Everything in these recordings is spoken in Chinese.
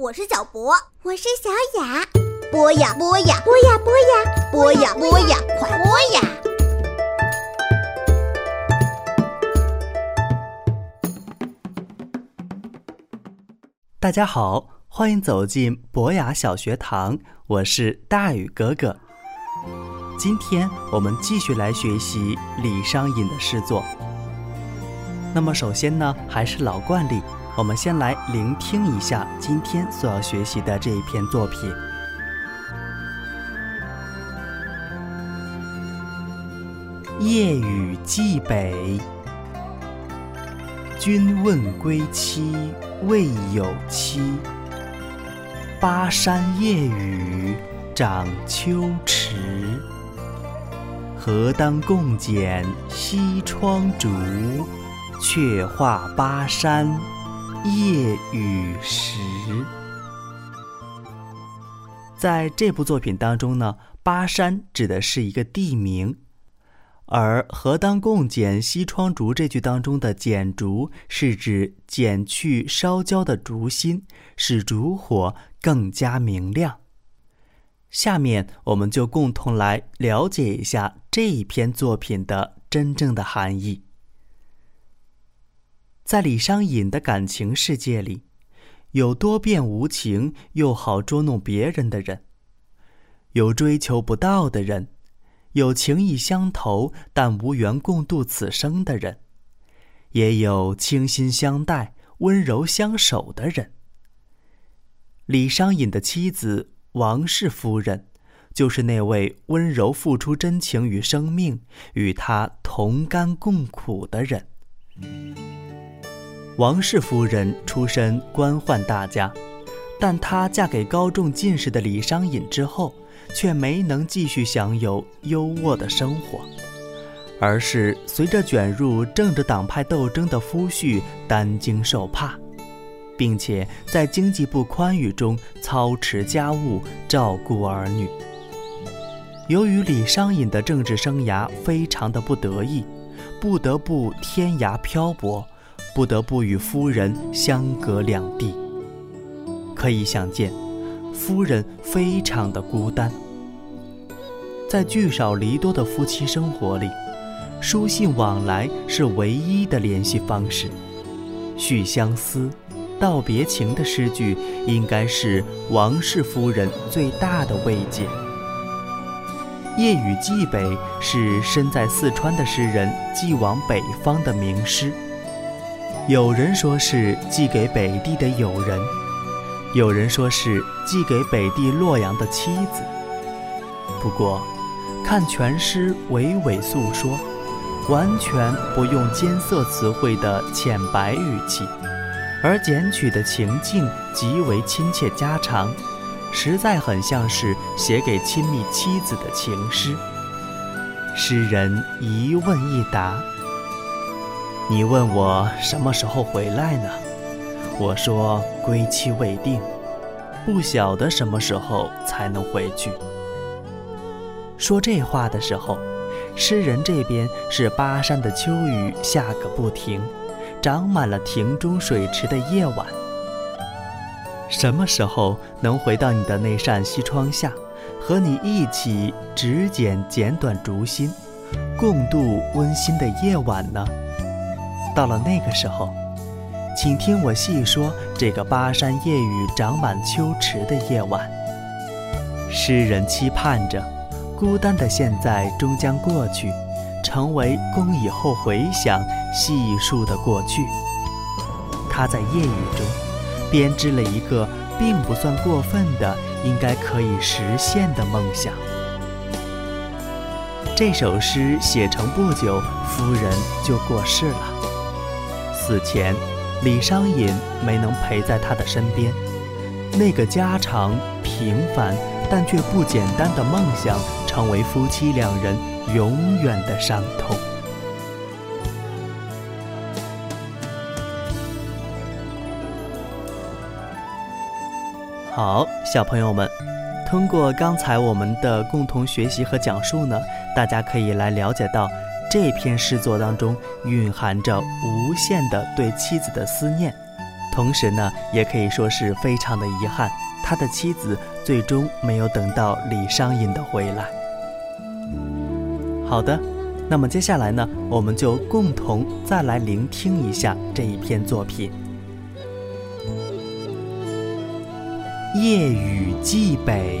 我是小博，我是小雅。播呀播呀，播呀播呀，播呀播呀，快播呀！大家好，欢迎走进博雅小学堂，我是大宇哥哥。今天我们继续来学习李商隐的诗作。那么首先呢，还是老惯例，我们先来聆听一下今天所要学习的这一篇作品。夜雨寄北，君问归期未有期。巴山夜雨涨秋池，何当共剪西窗烛？却话巴山夜雨时。在这部作品当中呢，巴山指的是一个地名，而“何当共剪西窗烛”这句当中的“剪烛”是指剪去烧焦的烛芯，使烛火更加明亮。下面我们就共同来了解一下这一篇作品的真正的含义。在李商隐的感情世界里，有多变无情又好捉弄别人的人，有追求不到的人，有情意相投但无缘共度此生的人，也有倾心相待、温柔相守的人。李商隐的妻子王氏夫人，就是那位温柔付出真情与生命，与他同甘共苦的人。王氏夫人出身官宦大家，但她嫁给高中进士的李商隐之后，却没能继续享有优渥的生活，而是随着卷入政治党派斗争的夫婿担惊受怕，并且在经济不宽裕中操持家务、照顾儿女。由于李商隐的政治生涯非常的不得意，不得不天涯漂泊。不得不与夫人相隔两地，可以想见，夫人非常的孤单。在聚少离多的夫妻生活里，书信往来是唯一的联系方式。叙相思、道别情的诗句，应该是王氏夫人最大的慰藉。夜雨寄北是身在四川的诗人寄往北方的名诗。有人说是寄给北地的友人，有人说是寄给北地洛阳的妻子。不过，看全诗娓娓诉说，完全不用艰涩词汇的浅白语气，而剪取的情境极为亲切家常，实在很像是写给亲密妻子的情诗。诗人一问一答。你问我什么时候回来呢？我说归期未定，不晓得什么时候才能回去。说这话的时候，诗人这边是巴山的秋雨下个不停，长满了庭中水池的夜晚。什么时候能回到你的那扇西窗下，和你一起执剪剪短烛芯，共度温馨的夜晚呢？到了那个时候，请听我细说这个巴山夜雨长满秋池的夜晚。诗人期盼着，孤单的现在终将过去，成为供以后回想细数的过去。他在夜雨中，编织了一个并不算过分的、应该可以实现的梦想。这首诗写成不久，夫人就过世了。死前，李商隐没能陪在他的身边，那个家常平凡但却不简单的梦想，成为夫妻两人永远的伤痛。好，小朋友们，通过刚才我们的共同学习和讲述呢，大家可以来了解到。这篇诗作当中蕴含着无限的对妻子的思念，同时呢，也可以说是非常的遗憾，他的妻子最终没有等到李商隐的回来。好的，那么接下来呢，我们就共同再来聆听一下这一篇作品。夜雨寄北，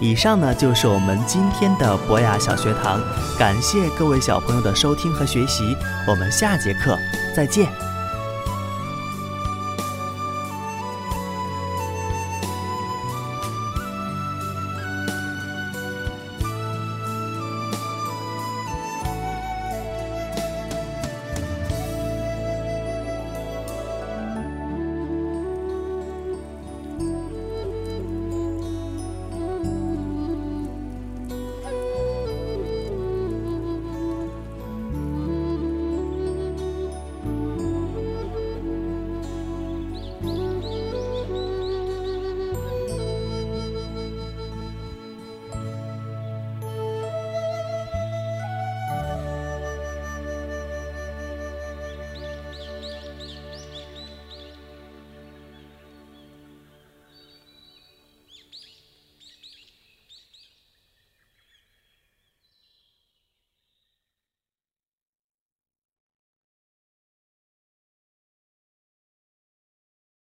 以上呢就是我们今天的博雅小学堂，感谢各位小朋友的收听和学习，我们下节课再见。